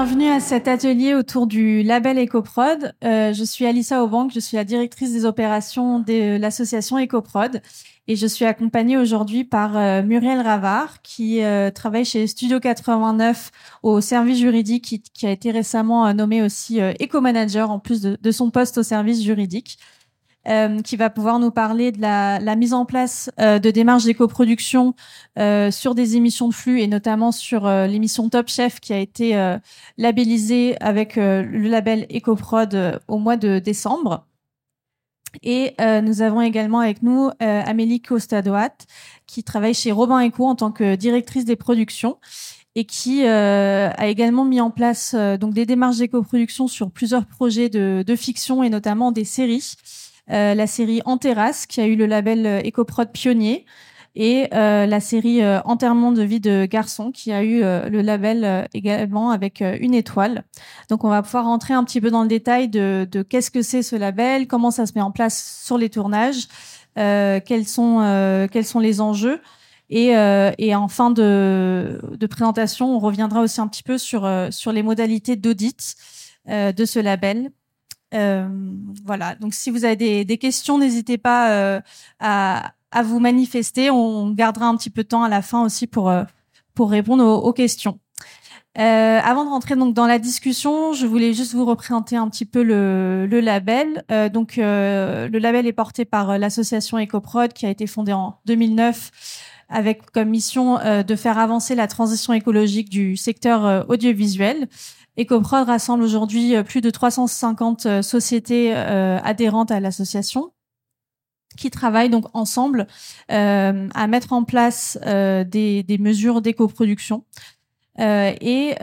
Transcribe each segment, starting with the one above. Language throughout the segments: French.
bienvenue à cet atelier autour du label EcoProd. Euh, je suis Alissa Aubank, je suis la directrice des opérations de l'association EcoProd et je suis accompagnée aujourd'hui par euh, Muriel Ravard qui euh, travaille chez Studio 89 au service juridique qui, a été récemment nommé aussi éco-manager en plus de, son poste au service juridique. Euh, qui va pouvoir nous parler de la, la mise en place euh, de démarches d'éco-production euh, sur des émissions de flux et notamment sur l'émission Top Chef qui a été labellisée avec le label EcoProd au mois de décembre. Et nous avons également avec nous Amélie Costadoat qui travaille chez Robin Eco en tant que directrice des productions et qui a également mis en place donc des démarches d'éco-production sur plusieurs projets de, de, fiction et notamment des séries. Euh, la série En terrasse qui a eu le label euh, EcoProd Pionnier et euh, la série Enterrement de vie de garçon qui a eu le label également avec une étoile. Donc on va pouvoir rentrer un petit peu dans le détail de, de qu'est-ce que c'est ce label, comment ça se met en place sur les tournages, quels sont quels sont les enjeux. Et, et en fin de, de, présentation, on reviendra aussi un petit peu sur sur les modalités d'audit de ce label euh, voilà. Donc, si vous avez des, questions, n'hésitez pas euh, à, à, vous manifester. On gardera un petit peu de temps à la fin aussi pour euh, pour répondre aux, questions. Euh, avant de rentrer donc dans la discussion, je voulais juste vous représenter un petit peu le, le label. Euh, donc, le label est porté par l'association EcoProd qui a été fondée en 2009 avec comme mission de faire avancer la transition écologique du secteur audiovisuel. EcoProd rassemble aujourd'hui euh, plus de 350 euh, sociétés euh, adhérentes à l'association qui travaillent donc ensemble à mettre en place des, des, mesures d'éco-production. et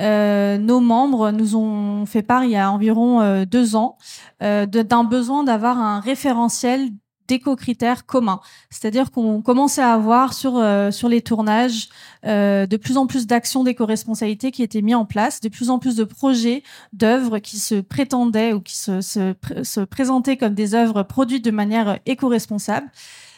nos membres nous ont fait part il y a environ deux ans d'un besoin d'avoir un référentiel d'éco-critères communs. C'est-à-dire qu'on commençait à avoir sur euh, sur les tournages euh, de plus en plus d'actions d'éco-responsabilité qui étaient mis en place, de plus en plus de projets d'œuvres qui se prétendaient ou qui se, se, se présentaient comme des œuvres produites de manière éco-responsable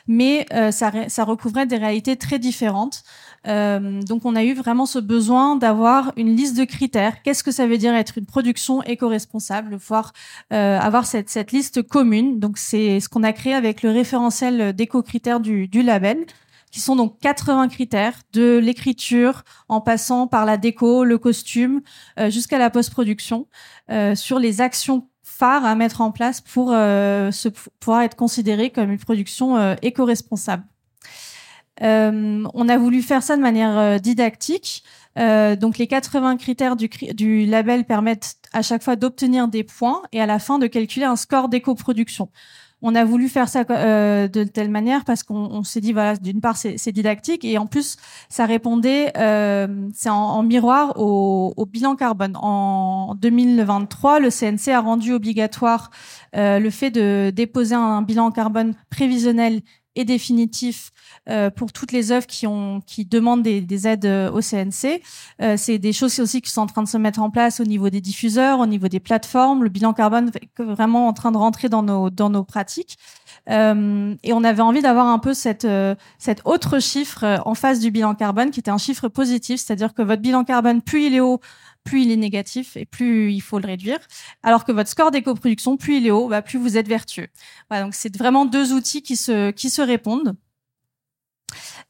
mais euh, ça, ça, recouvrait des réalités très différentes. Euh, donc on a eu vraiment ce besoin d'avoir une liste de critères. Qu'est-ce que ça veut dire être une production éco-responsable, voir euh, avoir cette, cette, liste commune? Donc c'est ce qu'on a créé avec le référentiel d'éco-critères du, du label qui sont donc 80 critères de l'écriture en passant par la déco, le costume, euh, jusqu'à la post-production, euh, sur les actions phares à mettre en place pour euh, se, pouvoir être considéré comme une production euh, éco-responsable. Euh, on a voulu faire ça de manière euh, didactique. donc les 80 critères du, label permettent à chaque fois d'obtenir des points et à la fin de calculer un score d'éco-production on a voulu faire ça euh, de telle manière parce qu'on s'est dit voilà d'une part c'est didactique et en plus ça répondait euh, c'est en, miroir au, au, bilan carbone. En 2023, le CNC a rendu obligatoire euh, le fait de déposer un bilan carbone prévisionnel et définitif euh, pour toutes les œuvres qui ont qui demandent des, des aides euh, au CNC. Euh, c'est des choses aussi qui sont en train de se mettre en place au niveau des diffuseurs, au niveau des plateformes. Le bilan carbone est vraiment en train de rentrer dans nos dans nos pratiques. Euh, et on avait envie d'avoir un peu cette, euh, cette autre chiffre en face du bilan carbone, qui était un chiffre positif, c'est-à-dire que votre bilan carbone, plus il est haut, plus il est négatif et plus il faut le réduire. Alors que votre score d'éco-production, plus il est haut, bah, plus vous êtes vertueux. Voilà, donc c'est vraiment deux outils qui se, qui se répondent.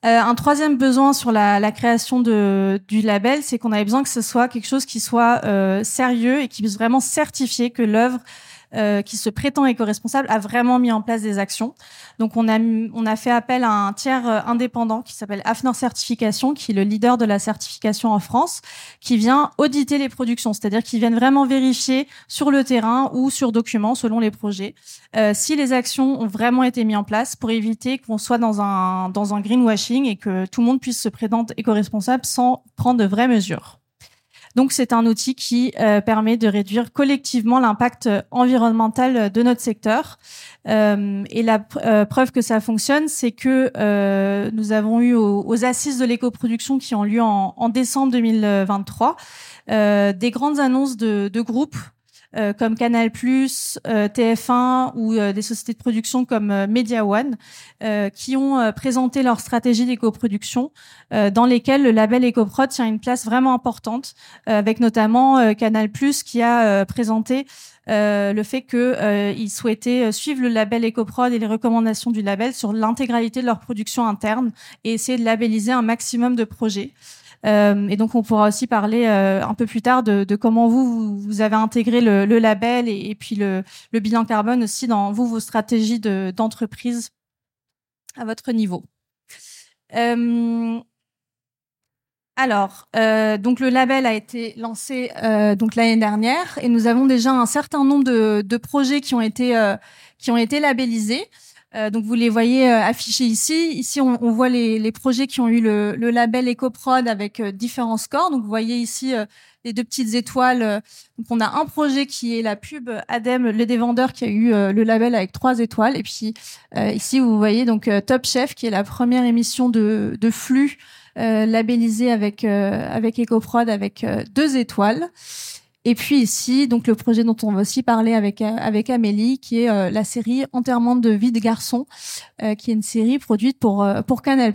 Euh, un troisième besoin sur la, la, création de, du label, c'est qu'on avait besoin que ce soit quelque chose qui soit euh, sérieux et qui puisse vraiment certifier que l'œuvre euh, qui se prétend éco-responsable a vraiment mis en place des actions. Donc on a on a fait appel à un tiers euh, indépendant qui s'appelle Afnor Certification, qui est le leader de la certification en France, qui vient auditer les productions, c'est-à-dire qu'ils viennent vraiment vérifier sur le terrain ou sur document selon les projets euh, si les actions ont vraiment été mises en place pour éviter qu'on soit dans un dans un greenwashing et que tout le monde puisse se présenter éco-responsable sans prendre de vraies mesures. Donc c'est un outil qui euh, permet de réduire collectivement l'impact environnemental de notre secteur. Euh, et la euh, preuve que ça fonctionne, c'est que nous avons eu aux, assises de l'éco-production qui ont lieu en, décembre 2023 des grandes annonces de groupes comme Canal+, TF1 ou des sociétés de production comme Media One, qui ont présenté leur stratégie d'éco-production, dans lesquelles le label EcoProd tient une place vraiment importante, avec notamment Canal+, qui a présenté euh, le fait qu'ils euh, souhaitaient suivre le label EcoProd et les recommandations du label sur l'intégralité de leur production interne et essayer de labelliser un maximum de projets. Euh, et donc, on pourra aussi parler un peu plus tard de, comment vous, vous avez intégré le, label et, puis le, bilan carbone aussi dans vous, vos stratégies d'entreprise à votre niveau. Alors, euh, donc le label a été lancé euh, donc l'année dernière et nous avons déjà un certain nombre de, de projets qui ont été euh, qui ont été labellisés. Euh, donc vous les voyez euh, affichés ici. Ici, on, on voit les, les, projets qui ont eu le, le label EcoProd avec différents scores. Donc vous voyez ici les deux petites étoiles. Donc on a un projet qui est la pub Adem, le dévendeur, qui a eu le label avec trois étoiles. Et puis ici, vous voyez donc Top Chef, qui est la première émission de, de flux euh, labellisé avec euh, avec EcoProd avec euh, deux étoiles. Et puis ici, donc le projet dont on va aussi parler avec avec Amélie, qui est la série Enterrement de vie de garçon, qui est une série produite pour pour Canal+.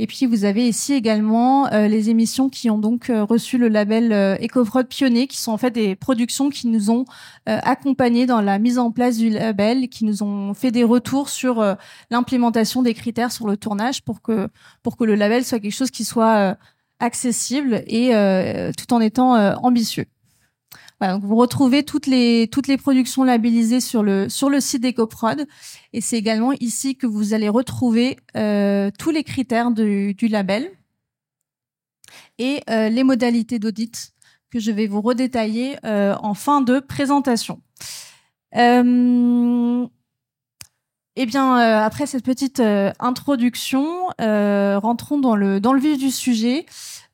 Et puis vous avez ici également euh, les émissions qui ont donc euh, reçu le label euh, EcoFraud Pionnier, qui sont en fait des productions qui nous ont accompagnés dans la mise en place du label, qui nous ont fait des retours sur l'implémentation des critères sur le tournage pour que pour que le label soit quelque chose qui soit accessible et tout en étant ambitieux vous retrouvez toutes les toutes les productions labellisées sur le sur le site d'EcoProd et c'est également ici que vous allez retrouver euh, tous les critères du, du label et euh, les modalités d'audit que je vais vous redétailler euh, en fin de présentation. Euh, eh bien, euh, après cette petite introduction, rentrons dans le dans le vif du sujet.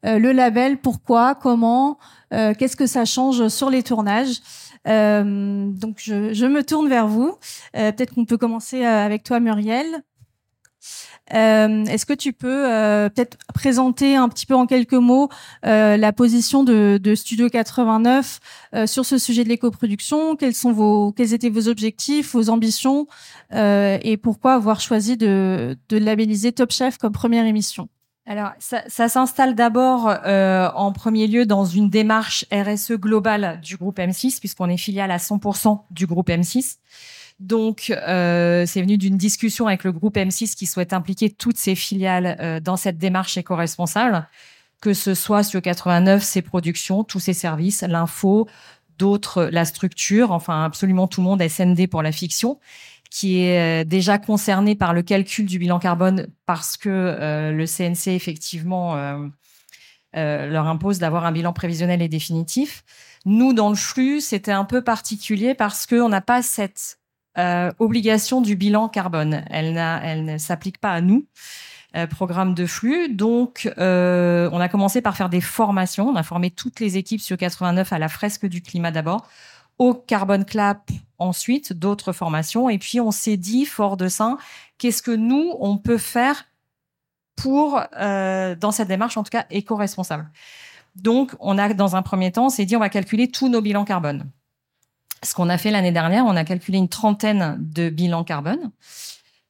le label, pourquoi, comment, euh, qu'est-ce que ça change sur les tournages euh, Donc, je, me tourne vers vous. Euh, peut-être qu'on peut commencer avec toi, Muriel. Est-ce que tu peux peut-être présenter un petit peu en quelques mots la position de, Studio 89 sur ce sujet de l'éco-production? Quels étaient vos objectifs, vos ambitions, et pourquoi avoir choisi de, de labelliser Top Chef comme première émission? Alors, ça, ça s'installe d'abord euh, en premier lieu dans une démarche RSE globale du groupe M6, puisqu'on est filiale à 100% du groupe M6. Donc, euh, c'est venu d'une discussion avec le groupe M6 qui souhaite impliquer toutes ses filiales euh, dans cette démarche éco-responsable, que ce soit sur 89, ses productions, tous ses services, l'info, d'autres, la structure, enfin absolument tout le monde, SND pour la fiction qui est euh, déjà concerné par le calcul du bilan carbone parce que euh, le CNC effectivement euh, leur impose d'avoir un bilan prévisionnel et définitif. Nous, dans le flux, c'était un peu particulier parce qu'on n'a pas cette obligation du bilan carbone. Elle, ne s'applique pas à nous, programme de flux. Donc, on a commencé par faire des formations. On a formé toutes les équipes sur 89 à la fresque du climat d'abord au Carbon Clap ensuite, d'autres formations. Et puis, on s'est dit, fort de ça, qu'est-ce que nous, on peut faire pour, euh, dans cette démarche, en tout cas, éco-responsable. Donc, on a, dans un premier temps, on s'est dit, on va calculer tous nos bilans carbone. Ce qu'on a fait l'année dernière, on a calculé une trentaine de bilans carbone.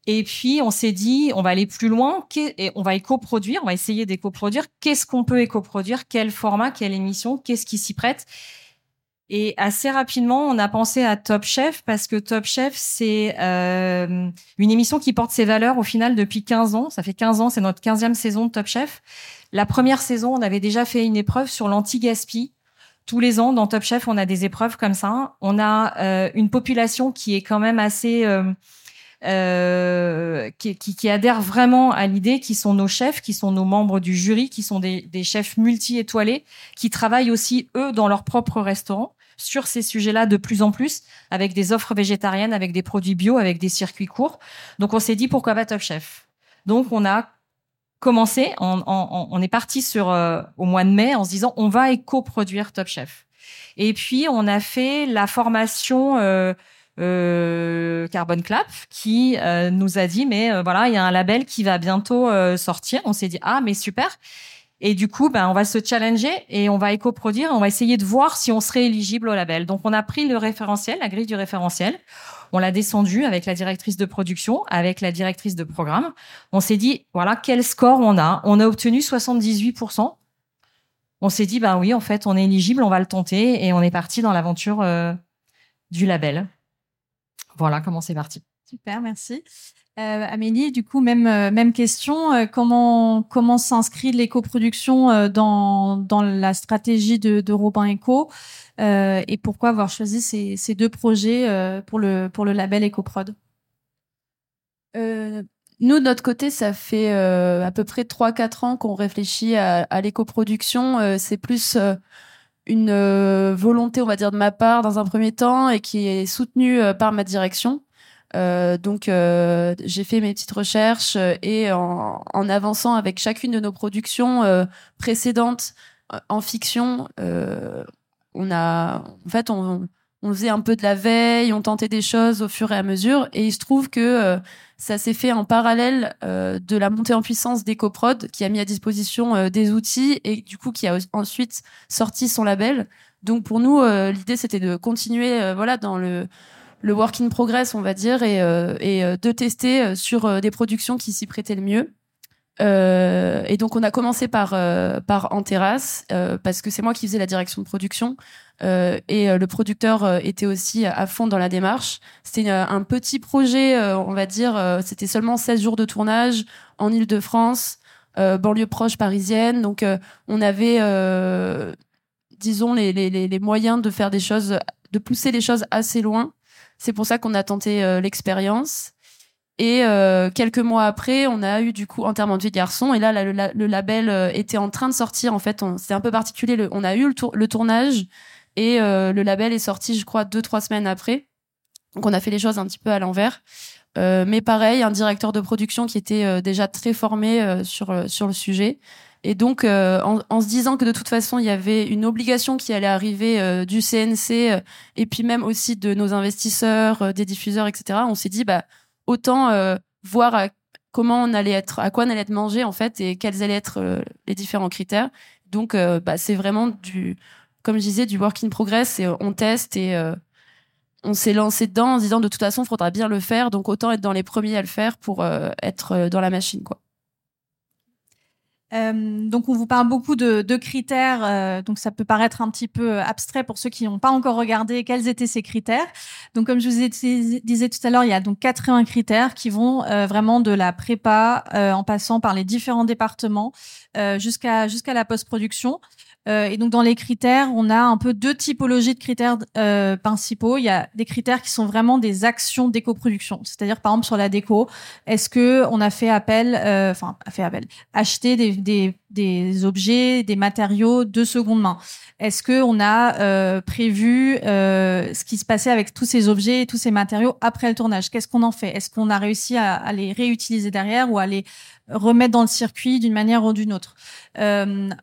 Et puis, on s'est dit, on va aller plus loin et on va éco-produire, on va essayer d'éco-produire. Qu'est-ce qu'on peut éco-produire Quel format? Quelle émission? Qu'est-ce qui s'y prête? Et assez rapidement, on a pensé à Top Chef parce que Top Chef, c'est euh, une émission qui porte ses valeurs au final depuis 15 ans. Ça fait 15 ans, c'est notre 15e saison de Top Chef. La première saison, on avait déjà fait une épreuve sur l'anti-gaspi. Tous les ans, dans Top Chef, on a des épreuves comme ça. On a euh, une population qui est quand même assez... Euh, euh, qui, qui, qui, vraiment à l'idée, qui sont nos chefs, qui sont nos membres du jury, qui sont des, des chefs multi-étoilés, qui travaillent aussi, eux, dans leur propre restaurant sur ces sujets-là de plus en plus, avec des offres végétariennes, avec des produits bio, avec des circuits courts. Donc on s'est dit pourquoi pas Top Chef? Donc on a commencé, on, est parti sur euh, au mois de mai en se disant on va éco-produire Top Chef. Et puis on a fait la formation euh, euh, Carbon Clap qui euh, nous a dit mais voilà il y a un label qui va bientôt sortir. On s'est dit ah mais super. Et du coup, ben, on va se challenger et on va éco-produire. On va essayer de voir si on serait éligible au label. Donc, on a pris le référentiel, la grille du référentiel. On l'a descendu avec la directrice de production, avec la directrice de programme. On s'est dit, voilà, quel score on a. On a obtenu 78%. On s'est dit, ben oui, en fait, on est éligible, on va le tenter. Et on est parti dans l'aventure euh, du label. Voilà comment c'est parti. Super, merci. Euh, Amélie, du coup, même euh, même question. Euh, comment comment s'inscrit l'éco-production dans dans la stratégie de, de Robin Eco et pourquoi avoir choisi ces, ces deux projets pour le pour le label EcoProd? Nous, de notre côté, ça fait à peu près 3-4 ans qu'on réfléchit à, à l'éco-production. c'est plus une volonté, on va dire, de ma part dans un premier temps et qui est soutenue par ma direction. Euh, donc euh, j'ai fait mes petites recherches euh, et en, avançant avec chacune de nos productions précédentes en fiction, on a en fait on, faisait un peu de la veille, on tentait des choses au fur et à mesure et il se trouve que ça s'est fait en parallèle de la montée en puissance d'EcoProd qui a mis à disposition des outils et du coup qui a ensuite sorti son label. Donc pour nous l'idée c'était de continuer voilà dans le le work in progress, on va dire, et, euh, et euh, de tester euh, sur des productions qui s'y prêtaient le mieux. Euh, et donc on a commencé par par en terrasse parce que c'est moi qui faisais la direction de production et le producteur était aussi à fond dans la démarche. C'était un petit projet, on va dire, c'était seulement 16 jours de tournage en Île-de-France, banlieue proche parisienne. Donc on avait, disons, les, les, les moyens de faire des choses, de pousser les choses assez loin. C'est pour ça qu'on a tenté euh, l'expérience. Et euh, quelques mois après, on a eu du coup Enterrement de vie garçon. Et là, le, label euh, était en train de sortir. En fait, c'était un peu particulier. on a eu le, tournage et le label est sorti, je crois, deux trois semaines après. Donc, on a fait les choses un petit peu à l'envers. mais pareil, un directeur de production qui était déjà très formé sur sur le sujet et donc, euh, en, se disant que de toute façon, il y avait une obligation qui allait arriver euh, du CNC euh, et puis même aussi de nos investisseurs, des diffuseurs, etc. On s'est dit, bah, autant voir comment on allait être, à quoi on allait être mangé en fait, et quels allaient être les différents critères. Donc, bah, c'est vraiment du, comme je disais, du work in progress. Et on teste et on s'est lancé dedans en se disant de toute façon, il faudra bien le faire. Donc, autant être dans les premiers à le faire pour être dans la machine, quoi. Euh, donc on vous parle beaucoup de, critères, euh, donc ça peut paraître un petit peu abstrait pour ceux qui n'ont pas encore regardé quels étaient ces critères. Donc comme je vous disais tout à l'heure, il y a donc 80 critères qui vont euh, vraiment de la prépa en passant par les différents départements jusqu'à jusqu'à la post-production. Euh, et donc dans les critères, on a un peu deux typologies de critères euh, principaux. Il y a des critères qui sont vraiment des actions d'éco-production, c'est-à-dire par exemple sur la déco, est-ce que on a fait appel, euh, enfin fait appel, acheter des, des, objets, des matériaux de seconde main? Est-ce que on a prévu ce qui se passait avec tous ces objets et tous ces matériaux après le tournage? Qu'est-ce qu'on en fait? Est-ce qu'on a réussi à, les réutiliser derrière ou à les remettre dans le circuit d'une manière ou d'une autre?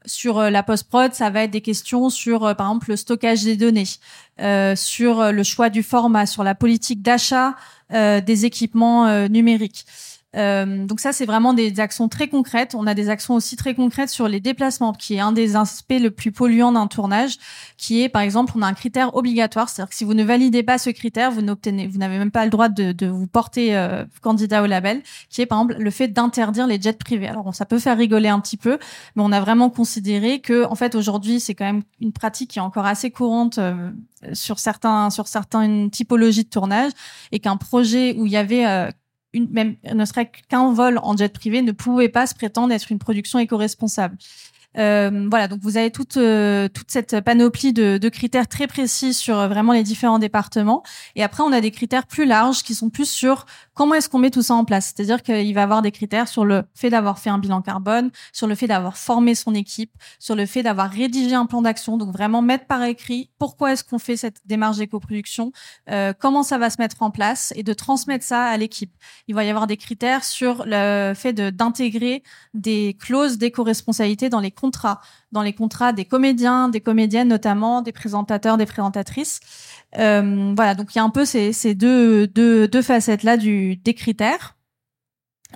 Sur la post-prod, ça va être des questions sur, euh, par exemple, le stockage des données, euh, sur le choix du format, sur la politique d'achat des équipements numériques. Euh, donc ça, c'est vraiment des actions très concrètes. On a des actions aussi très concrètes sur les déplacements, qui est un des aspects le plus polluants d'un tournage, qui est, par exemple, on a un critère obligatoire, c'est-à-dire que si vous ne validez pas ce critère, vous n'obtenez, vous n'avez même pas le droit de, de vous porter euh, candidat au label, qui est, par exemple, le fait d'interdire les jets privés. Alors, ça peut faire rigoler un petit peu, mais on a vraiment considéré que, en fait, aujourd'hui, c'est quand même une pratique qui est encore assez courante euh, sur certains, sur certaines typologies de tournage, et qu'un projet où il y avait une, même ne serait qu'un vol en jet privé ne pouvait pas se prétendre être une production éco-responsable. Euh, voilà, donc vous avez toute euh, toute cette panoplie de, de, critères très précis sur euh, vraiment les différents départements. Et après, on a des critères plus larges qui sont plus sur comment est-ce qu'on met tout ça en place? C'est-à-dire qu'il va avoir des critères sur le fait d'avoir fait un bilan carbone, sur le fait d'avoir formé son équipe, sur le fait d'avoir rédigé un plan d'action. Donc vraiment mettre par écrit pourquoi est-ce qu'on fait cette démarche d'éco-production, euh, comment ça va se mettre en place et de transmettre ça à l'équipe. Il va y avoir des critères sur le fait d'intégrer des clauses d'éco-responsabilité dans les contrats, dans les contrats des comédiens, des comédiennes notamment, des présentateurs, des présentatrices. Euh, voilà, donc il y a un peu ces, ces deux, deux, deux facettes là des critères.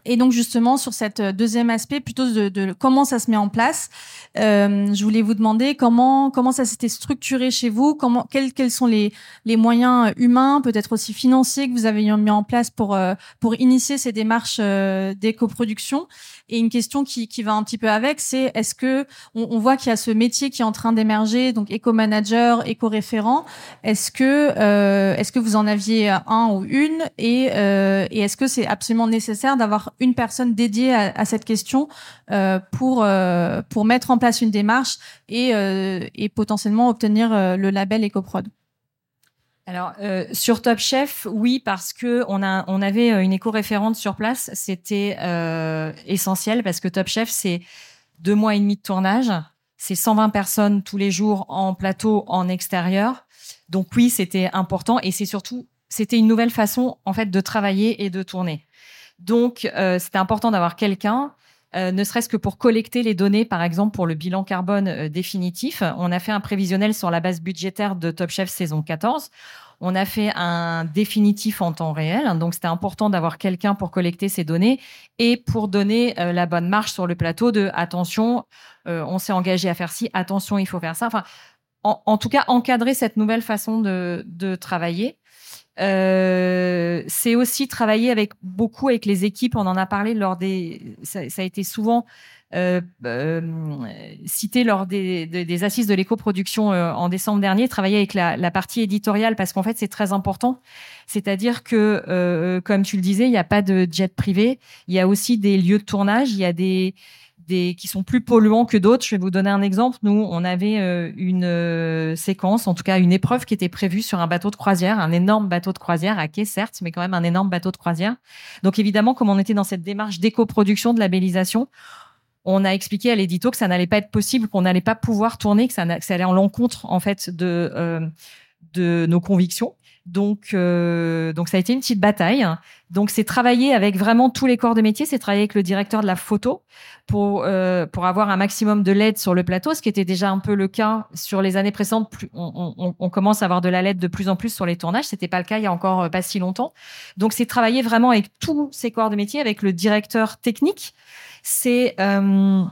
Et donc justement sur cette deuxième aspect, plutôt de, comment ça se met en place, euh, je voulais vous demander comment comment ça s'était structuré chez vous, comment quels quels sont les les moyens humains, peut-être aussi financiers que vous avez mis en place pour euh, pour initier ces démarches euh, d'éco-production. Et une question qui qui va un petit peu avec, c'est est-ce que on, on voit qu'il y a ce métier qui est en train d'émerger, donc éco-manager, éco-référent. Est-ce que euh, est-ce que vous en aviez un ou une et euh, et est-ce que c'est absolument nécessaire d'avoir une personne dédiée à, cette question euh, pour euh, pour mettre en place une démarche et, euh, et potentiellement obtenir le label EcoProd. Alors sur Top Chef, oui, parce que on a on avait une éco-référente sur place, c'était essentiel parce que Top Chef c'est deux mois et demi de tournage, c'est 120 personnes tous les jours en plateau, en extérieur. Donc oui, c'était important et c'est surtout c'était une nouvelle façon en fait de travailler et de tourner. Donc, euh, c'était important d'avoir quelqu'un, euh, ne serait-ce que pour collecter les données, par exemple pour le bilan carbone euh, définitif. On a fait un prévisionnel sur la base budgétaire de Top Chef saison 14. On a fait un définitif en temps réel, donc c'était important d'avoir quelqu'un pour collecter ces données et pour donner la bonne marche sur le plateau de attention, on s'est engagé à faire ci, attention, il faut faire ça. Enfin, en, tout cas, encadrer cette nouvelle façon de travailler. Euh, c'est aussi travailler avec beaucoup avec les équipes. On en a parlé lors des. Ça, a été souvent euh, euh, cité lors des, des, assises de l'éco-production euh, en décembre dernier. Travailler avec la, la partie éditoriale parce qu'en fait c'est très important. C'est-à-dire que, euh, comme tu le disais, il n'y a pas de jet privé. Il y a aussi des lieux de tournage. Il y a des qui sont plus polluants que d'autres. Je vais vous donner un exemple. Nous, on avait euh, une euh, séquence, en tout cas une épreuve qui était prévue sur un bateau de croisière, un énorme bateau de croisière à quai certes, mais quand même un énorme bateau de croisière. Donc évidemment, comme on était dans cette démarche d'éco-production, de labellisation, on a expliqué à l'édito que ça n'allait pas être possible, qu'on n'allait pas pouvoir tourner, que ça, allait en l'encontre en fait de euh, de nos convictions. Donc, euh, donc ça a été une petite bataille. Donc, c'est travailler avec vraiment tous les corps de métier. C'est travailler avec le directeur de la photo pour euh, pour avoir un maximum de LED sur le plateau, ce qui était déjà un peu le cas sur les années précédentes. Plus, on, on, on, commence à avoir de la LED de plus en plus sur les tournages. C'était pas le cas il y a encore euh, pas si longtemps. Donc, c'est travailler vraiment avec tous ces corps de métier, avec le directeur technique. C'est euh,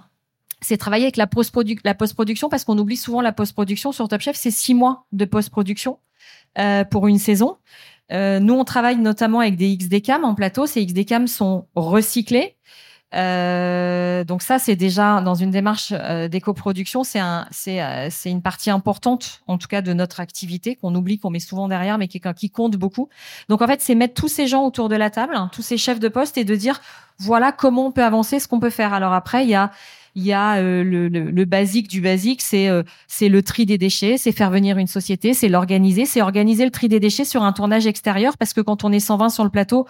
c'est travailler avec la post-production parce qu'on oublie souvent la post-production sur Top Chef. C'est six mois de post-production. Euh, pour une saison. Euh, nous, on travaille notamment avec des XD-cam en plateau. Ces XD-cam sont recyclés. Euh, donc ça, c'est déjà dans une démarche euh, d'éco-production, c'est un, euh, une partie importante, en tout cas, de notre activité qu'on oublie, qu'on met souvent derrière, mais qui, qui compte beaucoup. Donc en fait, c'est mettre tous ces gens autour de la table, hein, tous ces chefs de poste, et de dire voilà comment on peut avancer, ce qu'on peut faire. Alors après, il y a il y a euh, le, le, basique du basique, c'est euh, c'est le tri des déchets, c'est faire venir une société, c'est l'organiser, c'est organiser le tri des déchets sur un tournage extérieur parce que quand on est 120 sur le plateau,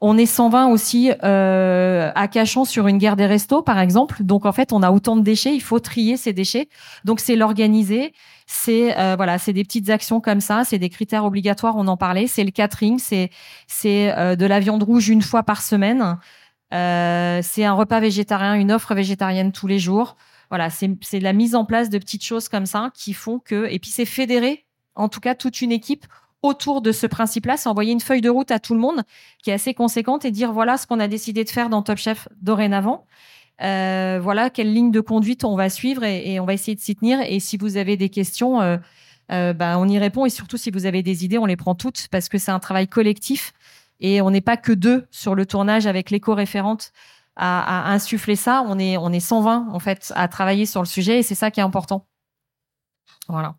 on est 120 aussi euh, à Cachan sur une guerre des restos, par exemple. Donc en fait, on a autant de déchets, il faut trier ces déchets. Donc c'est l'organiser, c'est euh, voilà, c'est des petites actions comme ça, c'est des critères obligatoires. On en parlait, c'est le catering, c'est c'est de la viande rouge une fois par semaine. Euh, c'est un repas végétarien, une offre végétarienne tous les jours. Voilà, c'est la mise en place de petites choses comme ça qui font que, et puis c'est fédérer, en tout cas, toute une équipe autour de ce principe-là, c'est envoyer une feuille de route à tout le monde qui est assez conséquente et dire voilà ce qu'on a décidé de faire dans Top Chef dorénavant. Euh, voilà quelle ligne de conduite on va suivre et, on va essayer de s'y tenir. Et si vous avez des questions, euh, euh, bah, on y répond. Et surtout, si vous avez des idées, on les prend toutes parce que c'est un travail collectif. Et on n'est pas que deux sur le tournage avec l'éco-référente à, à, insuffler ça. On est, on est 120 en fait à travailler sur le sujet et c'est ça qui est important. Voilà.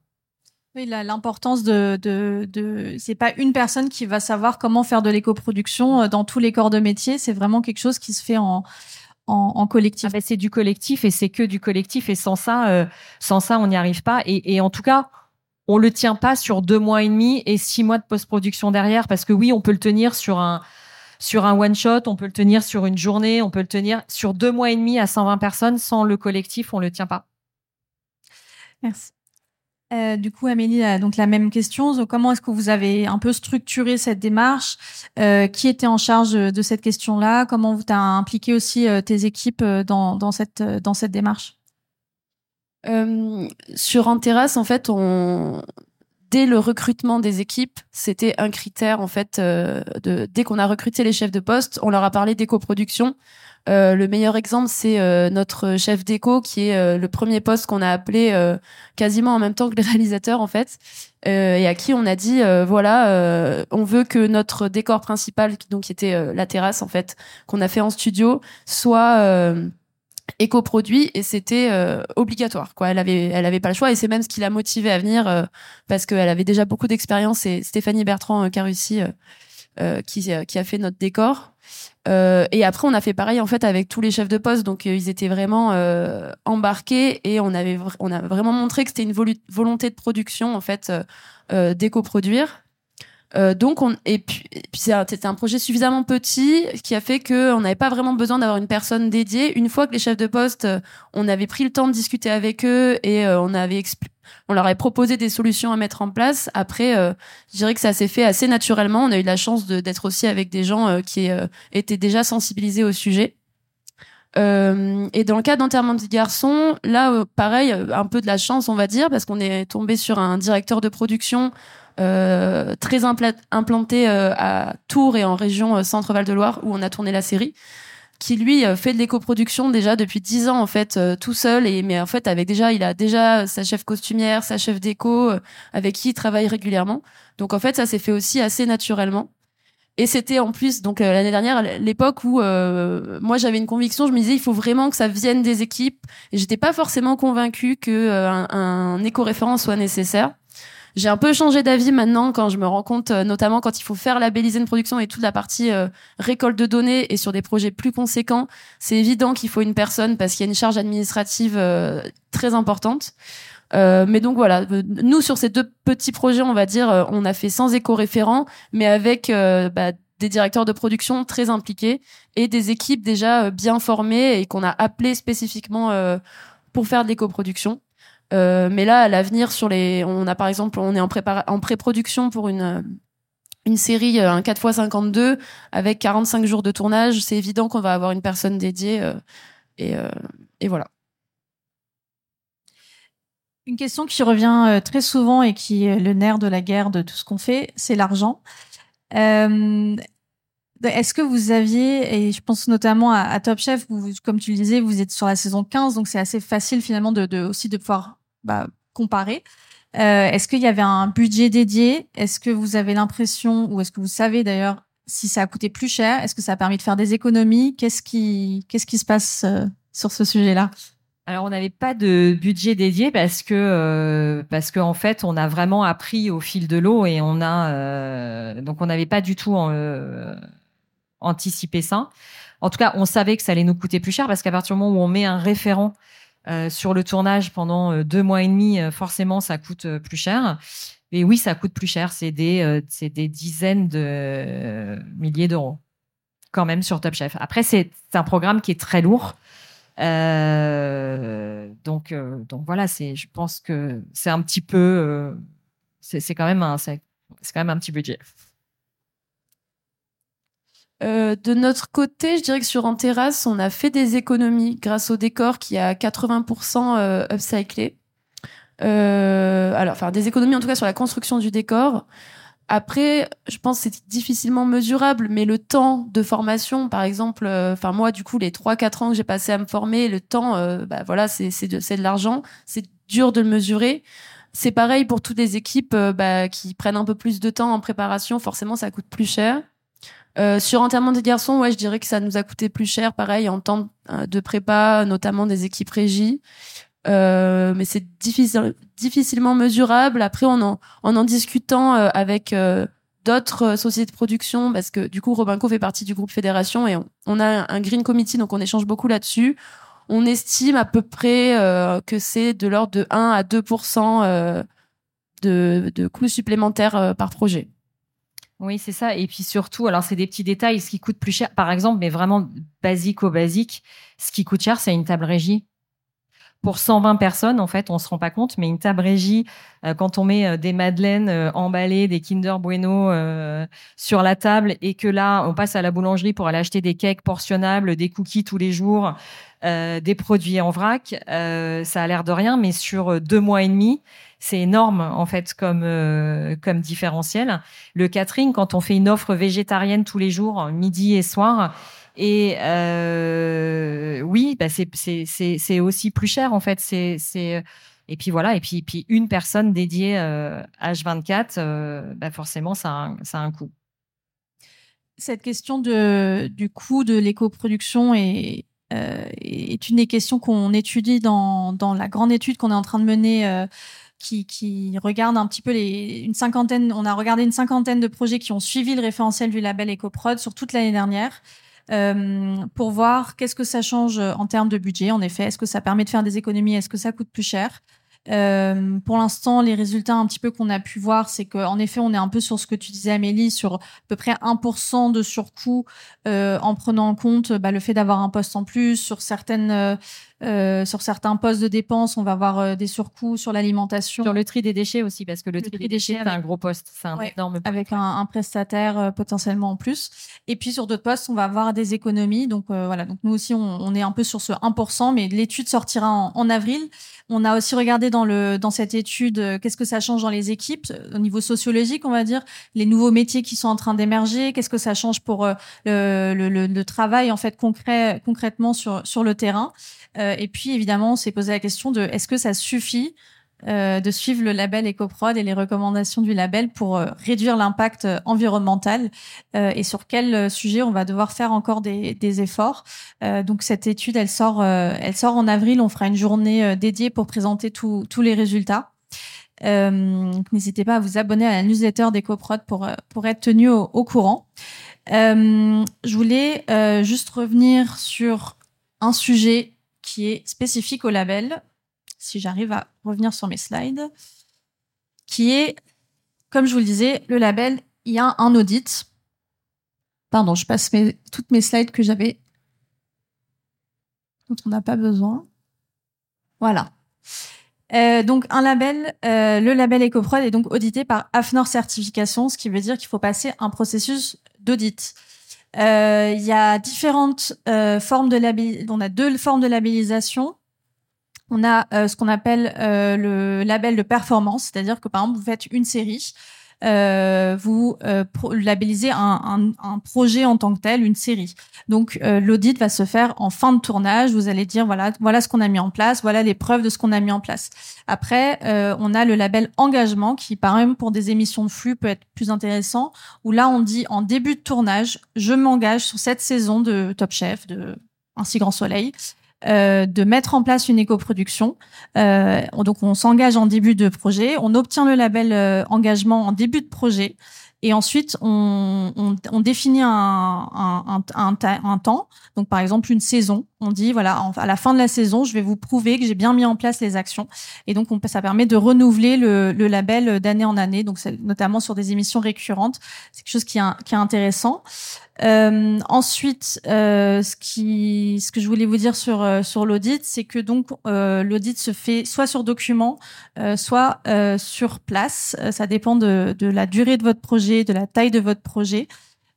Oui, l'importance de, de, de c'est pas une personne qui va savoir comment faire de l'éco-production euh, dans tous les corps de métier. C'est vraiment quelque chose qui se fait en, en, en collectif. Ah ben c'est du collectif et c'est que du collectif et sans ça, euh, sans ça, on n'y arrive pas. Et, et en tout cas, on le tient pas sur deux mois et demi et six mois de post-production derrière, parce que oui, on peut le tenir sur un sur un one shot, on peut le tenir sur une journée, on peut le tenir sur deux mois et demi à 120 personnes. Sans le collectif, on le tient pas. Merci. Euh, du coup, Amélie, donc la même question. Comment est-ce que vous avez un peu structuré cette démarche? Euh, Qui était en charge de cette question-là? Comment vous as impliqué aussi euh, tes équipes dans, dans, cette, dans cette démarche? Euh, sur en terrasse, en fait, on dès le recrutement des équipes, c'était un critère en fait. de, dès qu'on a recruté les chefs de poste, on leur a parlé d'éco-production. Euh, le meilleur exemple, c'est euh, notre chef d'éco, qui est euh, le premier poste qu'on a appelé quasiment en même temps que les réalisateurs, en fait, et à qui on a dit, voilà, on veut que notre décor principal, donc qui était la terrasse, en fait, qu'on a fait en studio, soit éco-produit et c'était obligatoire quoi elle avait elle avait pas le choix et c'est même ce qui l'a motivée à venir parce qu'elle avait déjà beaucoup d'expérience et Stéphanie Bertrand qui a réussi qui, qui a fait notre décor euh, et après, on a fait pareil en fait avec tous les chefs de poste. Donc, euh, ils étaient vraiment euh, embarqués et on avait on a vraiment montré que c'était une volonté de production en fait d'éco-produire. Donc, on, et puis, puis c'était un projet suffisamment petit qui a fait que on n'avait pas vraiment besoin d'avoir une personne dédiée. Une fois que les chefs de poste, on avait pris le temps de discuter avec eux et on avait on leur a proposé des solutions à mettre en place. Après, euh, je dirais que ça s'est fait assez naturellement. On a eu la chance d'être aussi avec des gens euh, qui euh, étaient déjà sensibilisés au sujet. et dans le cas d'enterrement de garçon, là, pareil, un peu de la chance, on va dire, parce qu'on est tombé sur un directeur de production très implanté à Tours et en région Centre-Val de Loire, où on a tourné la série qui lui euh, fait de l'éco-production déjà depuis dix ans en fait euh, tout seul et mais en fait avec déjà il a déjà sa chef costumière, sa chef déco euh, avec qui il travaille régulièrement. Donc en fait ça s'est fait aussi assez naturellement. Et c'était en plus donc l'année dernière l'époque où moi j'avais une conviction, je me disais il faut vraiment que ça vienne des équipes et j'étais pas forcément convaincue que un, un éco-référent soit nécessaire. J'ai un peu changé d'avis maintenant quand je me rends compte, euh, notamment quand il faut faire labelliser une production et toute la partie euh, récolte de données et sur des projets plus conséquents, c'est évident qu'il faut une personne parce qu'il y a une charge administrative euh, très importante. mais donc voilà, nous sur ces deux petits projets, on va dire, on a fait sans éco-référent, mais avec bah, des directeurs de production très impliqués et des équipes déjà bien formées et qu'on a appelées spécifiquement pour faire de l'éco-production. Euh, mais là, à l'avenir, on a par exemple, on est en, prépara en pré-production pour une série, euh, un 4x52 avec 45 jours de tournage. C'est évident qu'on va avoir une personne dédiée euh, et, voilà. Une question qui revient très souvent et qui est le nerf de la guerre de tout ce qu'on fait, c'est l'argent. Est-ce que vous aviez, et je pense notamment à, Top Chef, vous, comme tu le disais, vous êtes sur la saison 15, donc c'est assez facile finalement aussi de pouvoir bah, comparer. Euh, est-ce qu'il y avait un budget dédié? Est-ce que vous avez l'impression, ou est-ce que vous savez d'ailleurs si ça a coûté plus cher? Est-ce que ça a permis de faire des économies? Qu'est-ce qui, se passe euh, sur ce sujet-là? Alors on n'avait pas de budget dédié parce que euh, parce qu'en fait on a vraiment appris au fil de l'eau et on a donc on n'avait pas du tout anticipé ça. En tout cas, on savait que ça allait nous coûter plus cher parce qu'à partir du moment où on met un référent euh, sur le tournage pendant euh, deux mois et demi, euh, forcément, ça coûte plus cher. Et oui, ça coûte plus cher. C'est des, des dizaines de milliers d'euros quand même sur Top Chef. Après, c'est un programme qui est très lourd. donc, donc voilà, c'est, je pense que c'est un petit peu, c'est quand c'est quand même un petit budget. Euh, de notre côté, je dirais que sur En Terrasse, on a fait des économies grâce au décor qui a 80% euh, upcyclé. Euh, alors, enfin, des économies en tout cas sur la construction du décor. Après, je pense que c'est difficilement mesurable, mais le temps de formation, par exemple, euh, enfin moi, du coup, les 3-4 ans que j'ai passé à me former, le temps, bah voilà, c'est de, de l'argent, c'est dur de le mesurer. C'est pareil pour toutes les équipes bah, qui prennent un peu plus de temps en préparation, forcément, ça coûte plus cher. Euh, sur enterrement des garçons, ouais, je dirais que ça nous a coûté plus cher, pareil, en temps euh, de prépa, notamment des équipes régies. Euh, mais c'est difficile, difficilement mesurable. Après, en en, en, discutant euh, avec d'autres sociétés de production, parce que du coup, Robinco fait partie du groupe Fédération et on, a un Green Committee, donc on échange beaucoup là-dessus. On estime à peu près que c'est de l'ordre de 1 à 2 de, de coûts supplémentaires par projet. Oui, c'est ça. Et puis surtout, alors c'est des petits détails, ce qui coûte plus cher, par exemple, mais vraiment basique au basique, ce qui coûte cher, c'est une table régie. Pour 120 personnes, en fait, on se rend pas compte, mais une table régie, euh, quand on met euh, des madeleines euh, emballées, des Kinder Bueno sur la table, et que là, on passe à la boulangerie pour aller acheter des cakes portionnables, des cookies tous les jours, des produits en vrac, ça a l'air de rien, mais sur deux mois et demi, c'est énorme en fait comme comme différentiel. Le catering, quand on fait une offre végétarienne tous les jours, midi et soir, et euh, oui, bah c'est aussi plus cher en fait. Et puis voilà, et puis, une personne dédiée euh, H24, euh, bah forcément, ça a, un, coût. Cette question du coût de l'éco-production est, euh, est une des questions qu'on étudie dans, la grande étude qu'on est en train de mener. Qui, qui, regarde un petit peu les, une cinquantaine, on a regardé une cinquantaine de projets qui ont suivi le référentiel du label EcoProd sur toute l'année dernière. Euh, pour voir qu'est-ce que ça change en termes de budget. En effet, est-ce que ça permet de faire des économies? Est-ce que ça coûte plus cher? Euh, pour l'instant, les résultats un petit peu qu'on a pu voir, c'est qu'en effet, on est un peu sur ce que tu disais, Amélie, sur à peu près 1% de surcoût euh, en prenant en compte bah, le fait d'avoir un poste en plus sur certaines euh, euh, sur certains postes de dépenses, on va avoir euh, des surcoûts sur l'alimentation. Sur le tri des déchets aussi, parce que le, tri, des déchets, c'est un gros poste. C'est un énorme Avec un, un, prestataire euh, potentiellement en plus. Et puis sur d'autres postes, on va avoir des économies. Donc voilà, donc nous aussi, on, on, est un peu sur ce 1%, mais l'étude sortira en, en, avril. On a aussi regardé dans, le, dans cette étude qu'est-ce que ça change dans les équipes, au niveau sociologique, on va dire, les nouveaux métiers qui sont en train d'émerger, qu'est-ce que ça change pour le, le, le, le, travail en fait concret, concrètement sur, sur le terrain. Euh, et puis évidemment, on s'est posé la question de est-ce que ça suffit euh, de suivre le label EcoProd et les recommandations du label pour euh, réduire l'impact environnemental et sur quel sujet on va devoir faire encore des, efforts. donc cette étude, elle sort, elle sort en avril. On fera une journée dédiée pour présenter tous les résultats. N'hésitez pas à vous abonner à la newsletter d'EcoProd pour pour être tenu au courant. je voulais juste revenir sur un sujet qui est spécifique au label, si j'arrive à revenir sur mes slides, qui est, comme je vous le disais, le label, il y a un audit. Pardon, je passe toutes mes slides que j'avais, dont on n'a pas besoin. Voilà. Euh, donc un label, euh, le label EcoProd est donc audité par AFNOR Certification, ce qui veut dire qu'il faut passer un processus d'audit. Euh, il y a différentes euh, formes de labellisation. On a deux formes de labellisation. On a euh, ce qu'on appelle le label de performance, c'est-à-dire que par exemple vous faites une série, euh, vous euh, labellisez un, un, un, projet en tant que tel, une série. Donc euh, l'audit va se faire en fin de tournage. Vous allez dire voilà voilà ce qu'on a mis en place, voilà les preuves de ce qu'on a mis en place. Après, euh, on a le label engagement qui, par exemple, pour des émissions de flux peut être plus intéressant. Où là, on dit en début de tournage, je m'engage sur cette saison de Top Chef, de Un si grand soleil. Euh, de mettre en place une éco-production. Euh, donc on s'engage en début de projet, on obtient le label euh, engagement en début de projet. Et ensuite, on, définit un, un, temps. Donc, par exemple, une saison. On dit, voilà, à la fin de la saison, je vais vous prouver que j'ai bien mis en place les actions. Et donc, on, ça permet de renouveler le, label d'année en année. Donc, notamment sur des émissions récurrentes. C'est quelque chose qui est, intéressant. Euh, ensuite, euh, ce que je voulais vous dire sur euh, l'audit, c'est que donc euh, l'audit se fait soit sur document, euh, soit sur place. ça dépend de la durée de votre projet, de la taille de votre projet.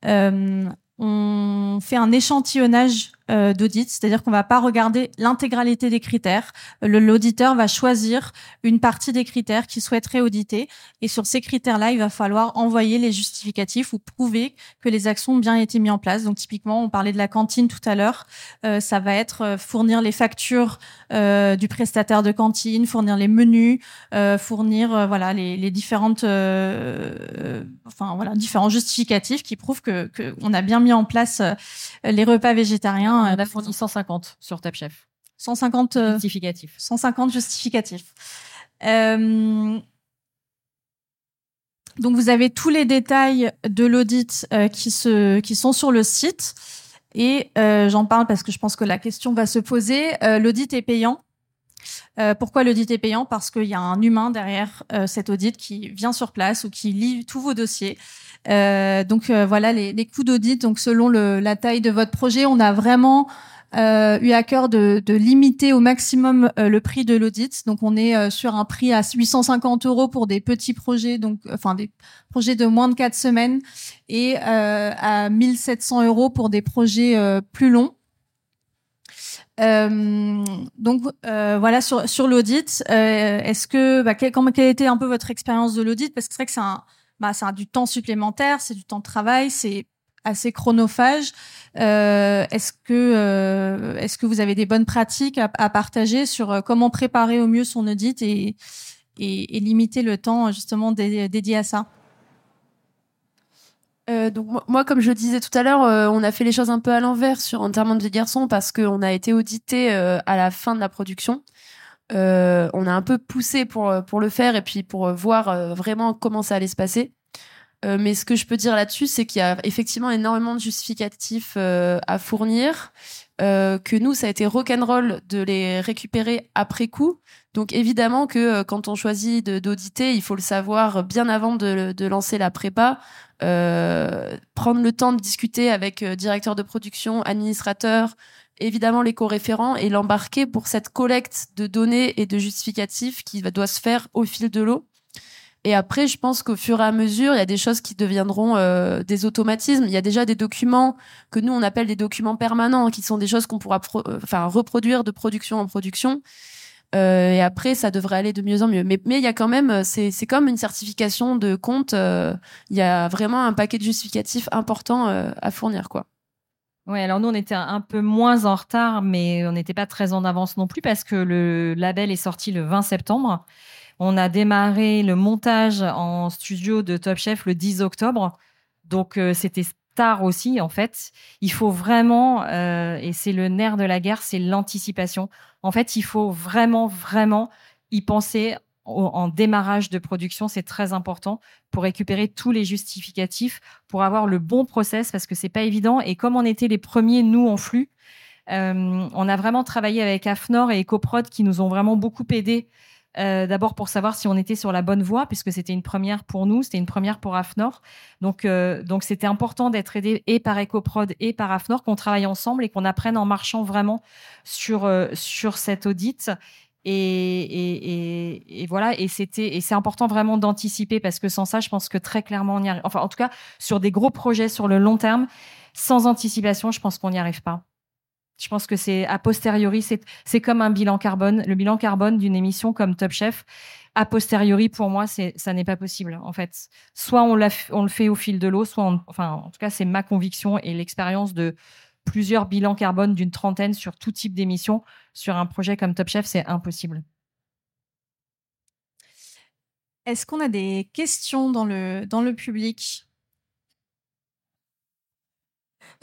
on fait un échantillonnage euh, d'audit, c'est-à-dire qu'on va pas regarder l'intégralité des critères. L'auditeur va choisir une partie des critères qu'il souhaiterait auditer, et sur ces critères-là, il va falloir envoyer les justificatifs ou prouver que les actions ont bien été mises en place. Donc typiquement, on parlait de la cantine tout à l'heure, euh, ça va être euh, fournir les factures euh, du prestataire de cantine, fournir les menus, euh, fournir voilà les, les différentes, enfin voilà différents justificatifs qui prouvent que qu'on a bien mis en place les repas végétariens on a fourni 150 sur Top Chef. 150 euh, justificatifs. 150 justificatifs. Euh, donc vous avez tous les détails de l'audit euh, qui se qui sont sur le site et j'en parle parce que je pense que la question va se poser. l'audit est payant. Pourquoi l'audit est payant? Parce qu'il y a un humain derrière cet audit qui vient sur place ou qui lit tous vos dossiers euh, donc euh, voilà les, les coûts d'audit. Donc selon le, la taille de votre projet, on a vraiment euh, eu à cœur de, de limiter au maximum euh, le prix de l'audit. Donc, on est euh, sur un prix à 850 euros pour des petits projets, donc enfin des projets de moins de quatre semaines, et à 1700 euros pour des projets plus longs. Donc voilà sur sur l'audit. Est-ce que bah, quel, quelle était un peu votre expérience de l'audit? Parce que c'est vrai que c'est un bah, c'est du temps supplémentaire, c'est du temps de travail, c'est assez chronophage. Euh, est-ce que euh, est-ce que vous avez des bonnes pratiques à, partager sur euh, comment préparer au mieux son audit et, et, limiter le temps justement dédié à ça? Donc moi, comme je disais tout à l'heure, on a fait les choses un peu à l'envers sur Enterrement de vie garçon parce qu'on a été audité à la fin de la production. on a un peu poussé pour pour le faire et puis pour voir vraiment comment ça allait se passer. Euh, mais ce que je peux dire là-dessus, c'est qu'il y a effectivement énormément de justificatifs euh, à fournir. Euh, que nous, ça a été rock'n'roll de les récupérer après coup. Donc évidemment que quand on choisit d'auditer, il faut le savoir bien avant de, de lancer la prépa, prendre le temps de discuter avec directeur de production, administrateur, évidemment les co-référents et l'embarquer pour cette collecte de données et de justificatifs qui doit se faire au fil de l'eau. Et après, je pense qu'au fur et à mesure, il y a des choses qui deviendront euh, des automatismes. Il y a déjà des documents que nous on appelle des documents permanents, qui sont des choses qu'on pourra euh, enfin reproduire de production en production. Euh, et après, ça devrait aller de mieux en mieux. Mais mais il y a quand même, c'est c'est comme une certification de compte. Euh, il y a vraiment un paquet de justificatifs important à fournir, quoi. Oui, alors nous, on était un peu moins en retard, mais on n'était pas très en avance non plus parce que le label est sorti le 20 septembre. On a démarré le montage en studio de Top Chef le 10 octobre. Donc, euh, c'était tard aussi, en fait. Il faut vraiment, euh, et c'est le nerf de la guerre, c'est l'anticipation. En fait, il faut vraiment, vraiment y penser en démarrage de production, c'est très important pour récupérer tous les justificatifs, pour avoir le bon process, parce que c'est pas évident. Et comme on était les premiers, nous, en flux, euh, on a vraiment travaillé avec Afnor et EcoProd qui nous ont vraiment beaucoup aidés euh, d'abord pour savoir si on était sur la bonne voie, puisque c'était une première pour nous, c'était une première pour Afnor. Donc, euh, donc c'était important d'être aidé et par EcoProd et par Afnor, qu'on travaille ensemble et qu'on apprenne en marchant vraiment sur euh, sur cet audit. Et, et, et, voilà, et c'était et c'est important vraiment d'anticiper parce que sans ça, je pense que très clairement on y arrive. Enfin, en tout cas, sur des gros projets sur le long terme, sans anticipation, je pense qu'on n'y arrive pas. Je pense que c'est a posteriori, c'est comme un bilan carbone. Le bilan carbone d'une émission comme Top Chef, a posteriori, pour moi, ça n'est pas possible en fait. Soit on, on le fait au fil de l'eau, soit enfin en tout cas c'est ma conviction et l'expérience de plusieurs bilans carbone d'une trentaine sur tout type d'émission sur un projet comme Top Chef, c'est impossible. Est-ce qu'on a des questions dans le dans le public?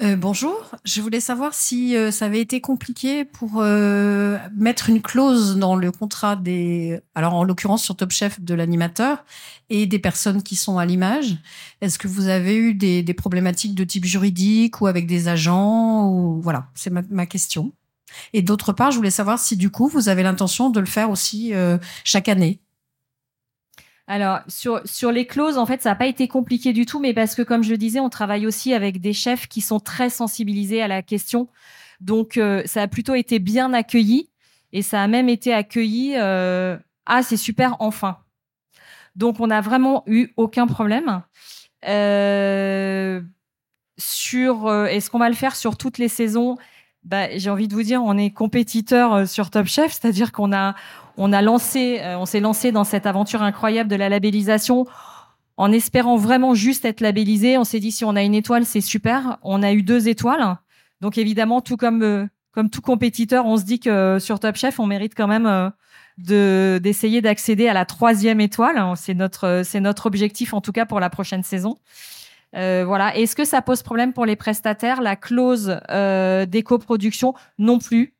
Euh, bonjour, je voulais savoir si euh, ça avait été compliqué pour euh, mettre une clause dans le contrat des, alors en l'occurrence sur Top Chef de l'animateur et des personnes qui sont à l'image. Est-ce que vous avez eu des, des, problématiques de type juridique ou avec des agents ou voilà, c'est ma, ma, question. Et d'autre part, je voulais savoir si du coup vous avez l'intention de le faire aussi chaque année. Alors sur sur les clauses, en fait, ça n'a pas été compliqué du tout, mais parce que comme je le disais, on travaille aussi avec des chefs qui sont très sensibilisés à la question, donc euh, ça a plutôt été bien accueilli et ça a même été accueilli. Euh, ah, c'est super, enfin. Donc on n'a vraiment eu aucun problème. Euh, sur est-ce qu'on va le faire sur toutes les saisons? Bah, j'ai envie de vous dire, on est compétiteur sur Top Chef, c'est-à-dire qu'on a on a lancé, euh, on s'est lancé dans cette aventure incroyable de la labellisation en espérant vraiment juste être labellisé. On s'est dit si on a une étoile, c'est super. On a eu deux étoiles. Donc évidemment, tout comme euh, comme tout compétiteur, on se dit que euh, sur Top Chef, on mérite quand même de d'essayer d'accéder à la troisième étoile. C'est notre c'est notre objectif en tout cas pour la prochaine saison. voilà. Est-ce que ça pose problème pour les prestataires La clause euh, d'éco-production Non plus.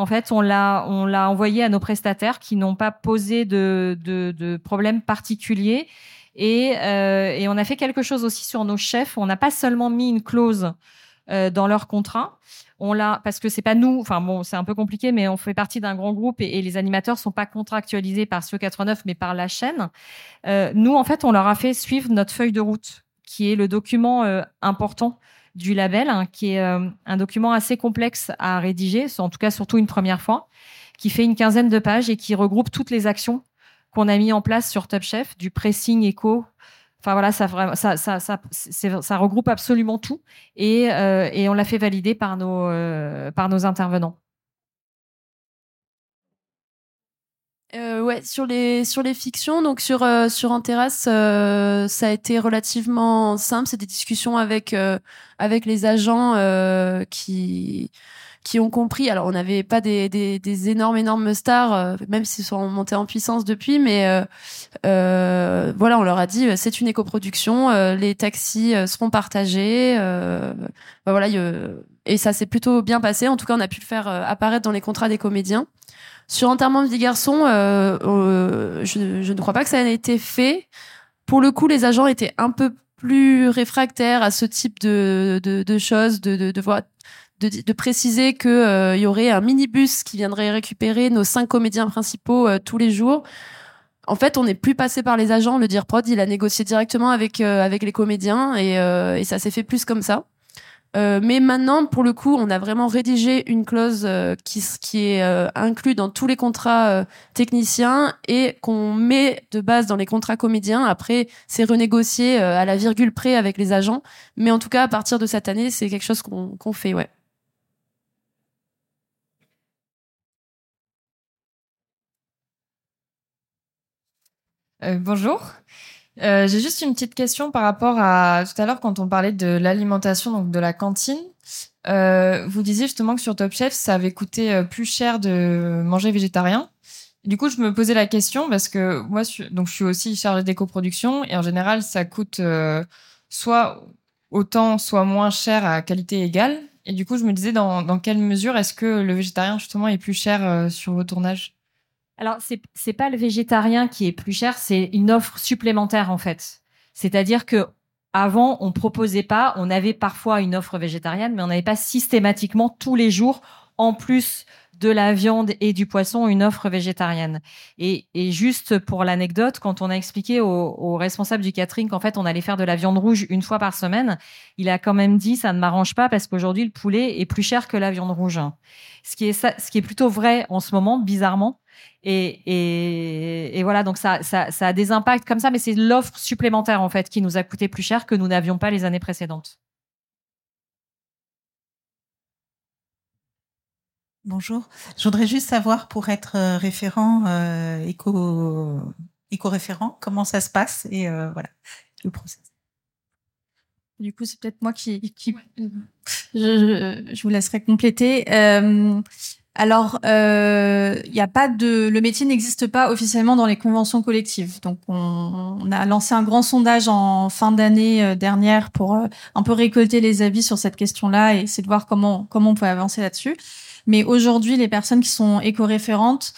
En fait, on l'a, envoyé à nos prestataires qui n'ont pas posé de, de, de problème particulier. Et, euh, et, on a fait quelque chose aussi sur nos chefs. On n'a pas seulement mis une clause euh, dans leur contrat. On l'a parce que c'est pas nous. Enfin bon, c'est un peu compliqué, mais on fait partie d'un grand groupe et, les animateurs sont pas contractualisés par ce 89, mais par la chaîne. Euh, nous, en fait, on leur a fait suivre notre feuille de route, qui est le document important du label, hein, qui est un document assez complexe à rédiger, en tout cas surtout une première fois, qui fait une quinzaine de pages et qui regroupe toutes les actions qu'on a mis en place sur Top Chef, du pressing éco. Enfin voilà, ça, regroupe absolument tout et, et on l'a fait valider par nos, par nos intervenants. Euh, ouais, sur les sur les fictions, donc sur euh, sur en terrasse, euh, ça a été relativement simple. C'est des discussions avec euh, avec les agents euh, qui qui ont compris. Alors, on n'avait pas des, des, des, énormes énormes stars, même s'ils sont montés en puissance depuis, mais voilà, on leur a dit c'est une éco-production, les taxis seront partagés. Bah, voilà, et ça s'est plutôt bien passé. En tout cas, on a pu le faire apparaître dans les contrats des comédiens. Sur Enterrement de vie garçon, euh, euh, je, je, ne crois pas que ça ait été fait. Pour le coup, les agents étaient un peu plus réfractaires à ce type de, de, de choses, de, de, de, de, de préciser qu'il euh, y aurait un minibus qui viendrait récupérer nos cinq comédiens principaux euh, tous les jours. En fait, on n'est plus passé par les agents. Le dire prod, il a négocié directement avec euh, avec les comédiens et, et ça s'est fait plus comme ça. Euh, mais maintenant, pour le coup, on a vraiment rédigé une clause euh, qui, qui est euh, inclue dans tous les contrats techniciens et qu'on met de base dans les contrats comédiens. Après, c'est renégocié à la virgule près avec les agents. Mais en tout cas, à partir de cette année, c'est quelque chose qu'on qu'on fait, ouais. bonjour. Euh, j'ai juste une petite question par rapport à tout à l'heure quand on parlait de l'alimentation, donc de la cantine. Euh, vous disiez justement que sur Top Chef, ça avait coûté euh, plus cher de manger végétarien. Du coup, je me posais la question parce que moi, donc je suis aussi chargée d'éco-production et en général, ça coûte soit autant, soit moins cher à qualité égale. Et du coup, je me disais dans, dans quelle mesure est-ce que le végétarien justement est plus cher sur vos tournages? Alors, c'est, c'est pas le végétarien qui est plus cher, c'est une offre supplémentaire, en fait. C'est-à-dire que avant, on proposait pas, on avait parfois une offre végétarienne, mais on n'avait pas systématiquement tous les jours, en plus de la viande et du poisson, une offre végétarienne. Et, et juste pour l'anecdote, quand on a expliqué au, au responsable du catering qu'en fait on allait faire de la viande rouge une fois par semaine, il a quand même dit ça ne m'arrange pas parce qu'aujourd'hui le poulet est plus cher que la viande rouge. Ce qui est ce qui est plutôt vrai en ce moment, bizarrement, et, et, et, voilà, donc ça, ça, ça, a des impacts comme ça, mais c'est l'offre supplémentaire en fait qui nous a coûté plus cher que nous n'avions pas les années précédentes. Bonjour. Je voudrais juste savoir pour être euh, référent euh, éco éco-référent, comment ça se passe et euh, voilà le process. Du coup, c'est peut-être moi qui, qui... Je, je, vous laisserai compléter. Euh, alors, il euh, n'y a pas de, le métier n'existe pas officiellement dans les conventions collectives. Donc, on, a lancé un grand sondage en fin d'année euh, dernière pour euh, un peu récolter les avis sur cette question-là et essayer de voir comment comment on peut avancer là-dessus. Mais aujourd'hui, les personnes qui sont éco-référentes,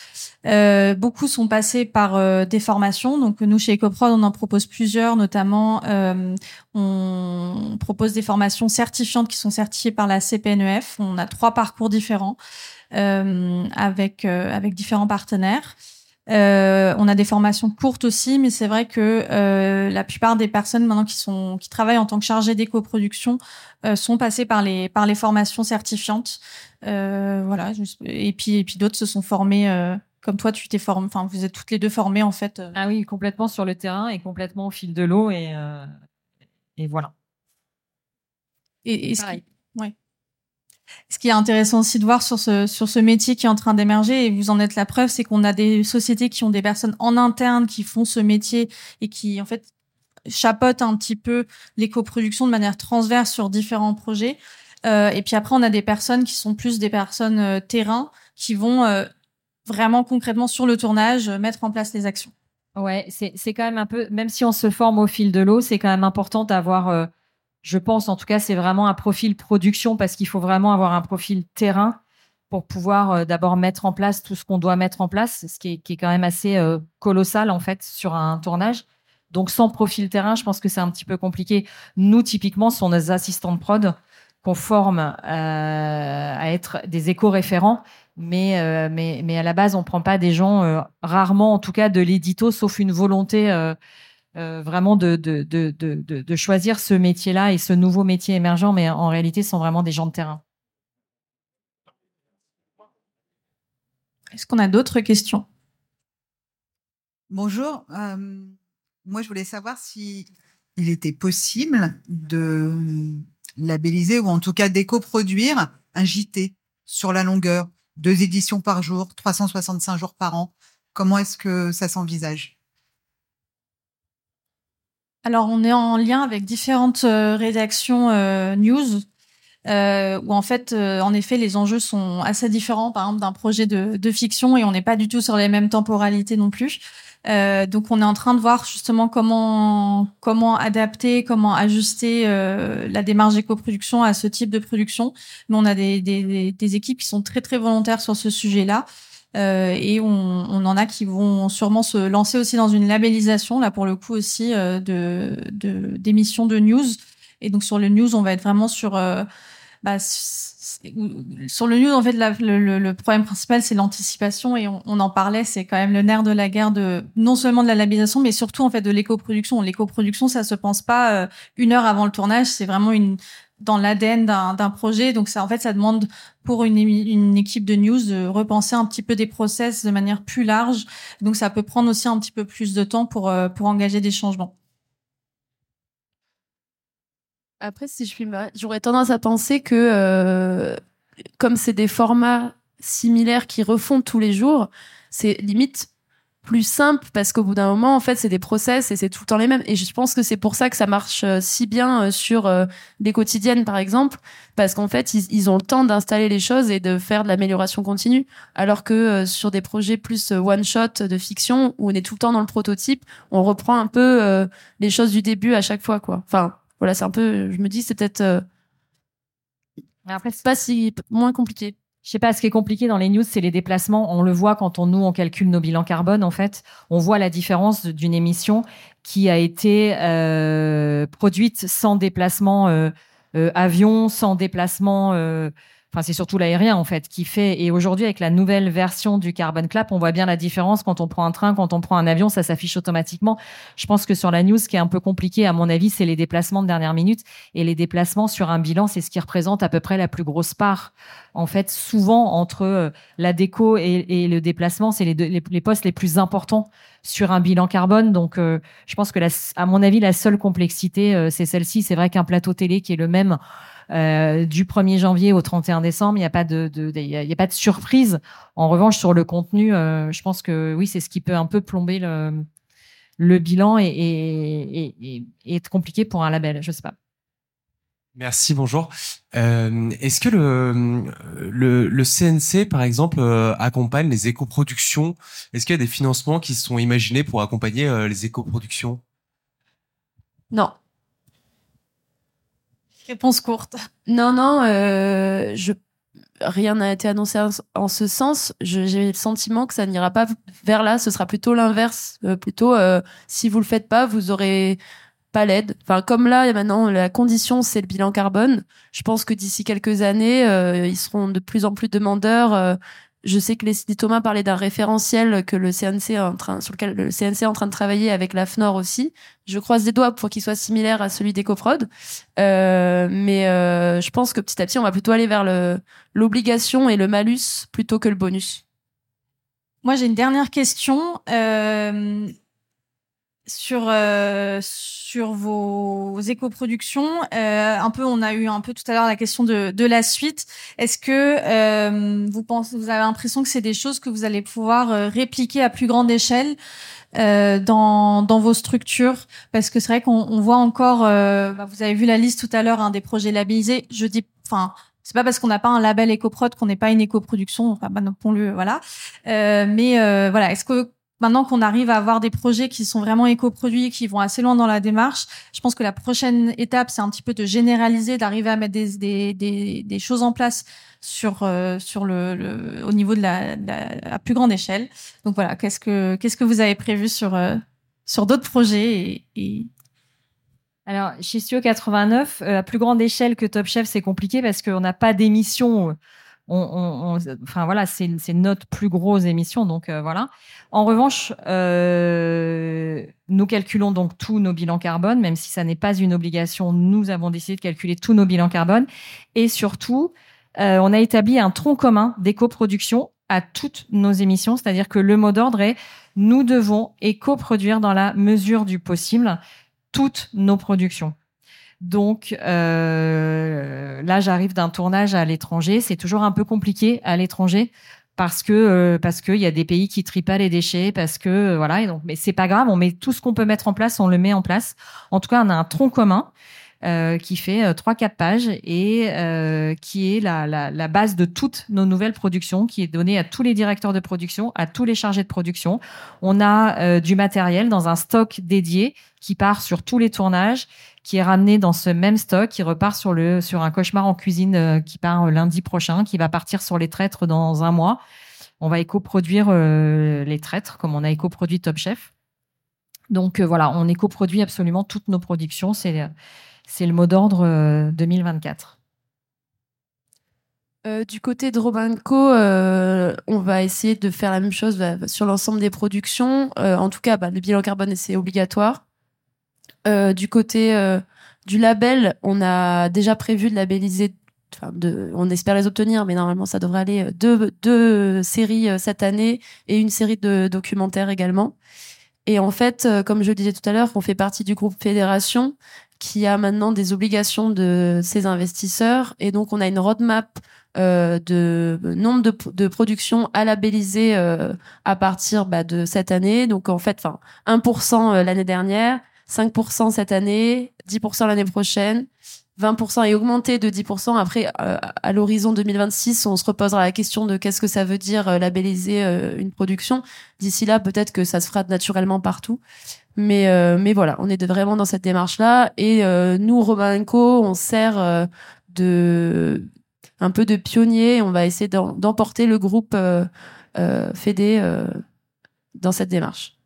euh, beaucoup sont passées par euh, des formations. Donc nous, chez EcoProd, on en propose plusieurs, notamment euh, on propose des formations certifiantes qui sont certifiées par la CPNEF. On a trois parcours différents. Euh, avec euh, avec différents partenaires. Euh, on a des formations courtes aussi, mais c'est vrai que euh, la plupart des personnes maintenant qui sont qui travaillent en tant que chargées d'éco-production euh, sont passées par les par les formations certifiantes. voilà. Et puis et puis d'autres se sont formés. comme toi, tu t'es formé. Enfin, vous êtes toutes les deux formées en fait. Ah oui, complètement sur le terrain et complètement au fil de l'eau et et voilà. Et, et Pareil. ouais. Ce qui est intéressant aussi de voir sur ce, sur ce métier qui est en train d'émerger, et vous en êtes la preuve, c'est qu'on a des sociétés qui ont des personnes en interne qui font ce métier et qui, en fait, chapotent un petit peu l'éco-production de manière transverse sur différents projets. Euh, et puis après, on a des personnes qui sont plus des personnes euh, terrain, qui vont euh, vraiment concrètement sur le tournage euh, mettre en place les actions. Ouais, c'est quand même un peu, même si on se forme au fil de l'eau, c'est quand même important d'avoir euh, je pense en tout cas c'est vraiment un profil production parce qu'il faut vraiment avoir un profil terrain pour pouvoir euh, d'abord mettre en place tout ce qu'on doit mettre en place, ce qui est, quand même assez euh, colossal en fait sur un tournage. Donc sans profil terrain, je pense que c'est un petit peu compliqué. Nous typiquement, ce sont nos assistants de prod qu'on forme euh, à être des éco-référents, mais, mais mais à la base on prend pas des gens rarement en tout cas de l'édito, sauf une volonté vraiment de, de, de, de, de choisir ce métier-là et ce nouveau métier émergent, mais en réalité, ce sont vraiment des gens de terrain. Est-ce qu'on a d'autres questions? Bonjour. Euh, moi, je voulais savoir si il était possible de labelliser ou en tout cas d'éco-produire un JT sur la longueur, deux éditions par jour, 365 jours par an. Comment est-ce que ça s'envisage? Alors, on est en lien avec différentes euh, rédactions euh, news euh, où en fait, en effet, les enjeux sont assez différents, par exemple, d'un projet de, fiction, et on n'est pas du tout sur les mêmes temporalités non plus. Donc, on est en train de voir justement comment comment adapter, comment ajuster la démarche d'éco-production à ce type de production. Mais on a des, des, équipes qui sont très très volontaires sur ce sujet-là. Euh, et on, on, en a qui vont sûrement se lancer aussi dans une labellisation, là pour le coup aussi, de d'émissions de, news. Et donc sur le news, on va être vraiment sur bah, sur le news, en fait, le, le, problème principal, c'est l'anticipation et on, on, en parlait, c'est quand même le nerf de la guerre de non seulement de la labellisation, mais surtout en fait de l'éco-production. L'éco-production, ça se pense pas euh, une heure avant le tournage, c'est vraiment une dans l'ADN d'un projet. Donc ça, en fait, ça demande pour une, équipe de news de repenser un petit peu des process de manière plus large. Donc ça peut prendre aussi un petit peu plus de temps pour euh, pour engager des changements. Après, si je puis, j'aurais tendance à penser que euh, comme c'est des formats similaires qui refont tous les jours, c'est limite plus simple parce qu'au bout d'un moment, en fait, c'est des process et c'est tout le temps les mêmes. Et je pense que c'est pour ça que ça marche euh, si bien euh, sur des quotidiennes, par exemple, parce qu'en fait, ils, ils, ont le temps d'installer les choses et de faire de l'amélioration continue. Alors que sur des projets plus one shot de fiction où on est tout le temps dans le prototype, on reprend un peu les choses du début à chaque fois, quoi. Enfin, voilà, c'est un peu, je me dis, c'est peut-être euh, après c'est pas si moins compliqué. Je sais pas, ce qui est compliqué dans les news, c'est les déplacements. On le voit quand on nous on calcule nos bilans carbone. En fait, on voit la différence d'une émission qui a été euh, produite sans déplacement euh, avion, sans déplacement Enfin, c'est surtout l'aérien en fait qui fait. Et aujourd'hui, avec la nouvelle version du Carbon Clap, on voit bien la différence quand on prend un train, quand on prend un avion, ça s'affiche automatiquement. Je pense que sur la news, ce qui est un peu compliqué, à mon avis, c'est les déplacements de dernière minute. Et les déplacements sur un bilan, c'est ce qui représente à peu près la plus grosse part. En fait, souvent entre euh, la déco et, le déplacement, c'est les, les, postes les plus importants sur un bilan carbone. Donc, euh, je pense que, à mon avis, la seule complexité, euh, c'est celle-ci. C'est vrai qu'un plateau télé qui est le même euh, du 1er janvier au 31 décembre, il n'y a pas de, de, y a, pas de surprise. En revanche, sur le contenu, euh, je pense que oui, c'est ce qui peut un peu plomber le, le bilan et, et, et, et, être compliqué pour un label. Je sais pas. Merci, bonjour. Euh, Est-ce que le, le, le, CNC, par exemple, euh, accompagne les éco-productions? Est-ce qu'il y a des financements qui sont imaginés pour accompagner euh, les éco-productions? Non. Réponse courte. Non, non, euh, je rien n'a été annoncé en, ce sens. J'ai le sentiment que ça n'ira pas vers là. Ce sera plutôt l'inverse. Euh, plutôt, euh, si vous le faites pas, vous aurez pas l'aide. Enfin, comme là, maintenant, la condition, c'est le bilan carbone. Je pense que d'ici quelques années, euh, ils seront de plus en plus demandeurs je sais que Leslie Thomas parlait d'un référentiel que le CNC est en train, sur lequel le CNC est en train de travailler avec la FNOR aussi. Je croise des doigts pour qu'il soit similaire à celui d'EcoProd. Euh, mais euh, je pense que petit à petit, on va plutôt aller vers l'obligation et le malus plutôt que le bonus. Moi, j'ai une dernière question. Euh, sur euh, sur vos éco-productions. Euh, un peu, on a eu un peu tout à l'heure la question de, de la suite. Est-ce que euh, vous pensez, vous avez l'impression que c'est des choses que vous allez pouvoir euh, répliquer à plus grande échelle euh, dans dans vos structures? Parce que c'est vrai qu'on on voit encore. Bah, vous avez vu la liste tout à l'heure hein, des projets labellisés. Je dis, enfin. C'est pas parce qu'on n'a pas un label éco-prod qu'on n'est pas une éco-production, enfin, bah, non, voilà. mais voilà, est-ce que maintenant qu'on arrive à avoir des projets qui sont vraiment éco-produits, qui vont assez loin dans la démarche, je pense que la prochaine étape, c'est un petit peu de généraliser, d'arriver à mettre des, choses en place sur euh, le, au niveau de la, la, plus grande échelle. Donc voilà, qu'est-ce que vous avez prévu sur euh, d'autres projets et, et... Alors, chez Studio 89, euh, à plus grande échelle que Top Chef, c'est compliqué parce qu'on n'a pas d'émission c'est notre plus grosse émission, euh. En revanche, euh, nous calculons donc tous nos bilans carbone, même si ça n'est pas une obligation. Nous avons décidé de calculer tous nos bilans carbone, et surtout, euh, on a établi un tronc commun d'éco-production à toutes nos émissions, c'est-à-dire que le mot d'ordre est nous devons éco-produire dans la mesure du possible toutes nos productions. Donc euh, là, j'arrive d'un tournage à l'étranger. C'est toujours un peu compliqué à l'étranger parce que euh, parce qu'il y a des pays qui trient pas les déchets, parce que euh, voilà. Mais c'est pas grave. On met tout ce qu'on peut mettre en place, on le met en place. En tout cas, on a un tronc commun. Euh, qui fait trois quatre pages et qui est la, la, la, base de toutes nos nouvelles productions, qui est donnée à tous les directeurs de production, à tous les chargés de production. On a du matériel dans un stock dédié qui part sur tous les tournages, qui est ramené dans ce même stock, qui repart sur le sur un cauchemar en cuisine qui part lundi prochain, qui va partir sur les traîtres dans un mois. On va éco-produire les traîtres comme on a éco-produit Top Chef. Donc voilà, on éco-produit absolument toutes nos productions. C'est c'est le mot d'ordre 2024. Euh, euh, du côté de Robanco, euh, on va essayer de faire la même chose sur l'ensemble des productions. en tout cas, bah, le bilan carbone, c'est obligatoire. Du côté du label, on a déjà prévu de labelliser, de, on espère les obtenir, mais normalement, ça devrait aller deux, deux séries cette année et une série de documentaires également. Et en fait, comme je le disais tout à l'heure, on fait partie du groupe Fédération qui a maintenant des obligations de ses investisseurs. Et donc, on a une roadmap euh, de nombre de, de productions à labelliser euh, à partir bah, de cette année. Donc, en fait, enfin, 1% euh, l'année dernière, 5% cette année, 10% l'année prochaine. 20% est augmenté de 10%. Après, euh, à l'horizon 2026, on se reposera la question de qu'est-ce que ça veut dire euh, labelliser une production. D'ici là, peut-être que ça se fera naturellement partout. Mais euh, mais voilà, on est vraiment dans cette démarche là et euh, nous Robin Co, on sert euh, de un peu de pionnier, on va essayer d'emporter le groupe euh, Fédé dans cette démarche.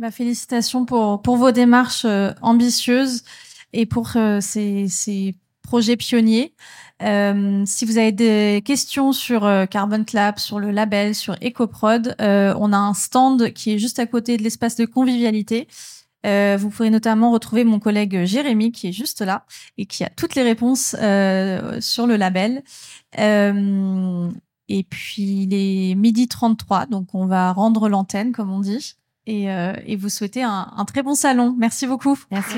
Bah, félicitations pour pour vos démarches ambitieuses et pour ces, ces projets pionniers. Euh, si vous avez des questions sur euh, Carbon Club, sur le label, sur EcoProd, euh, on a un stand qui est juste à côté de l'espace de convivialité. Euh, vous pourrez notamment retrouver mon collègue Jérémy qui est juste là et qui a toutes les réponses euh, sur le label. et puis il est midi 33, donc on va rendre l'antenne comme on dit. Et, et vous souhaitez un, très bon salon. Merci beaucoup. Merci.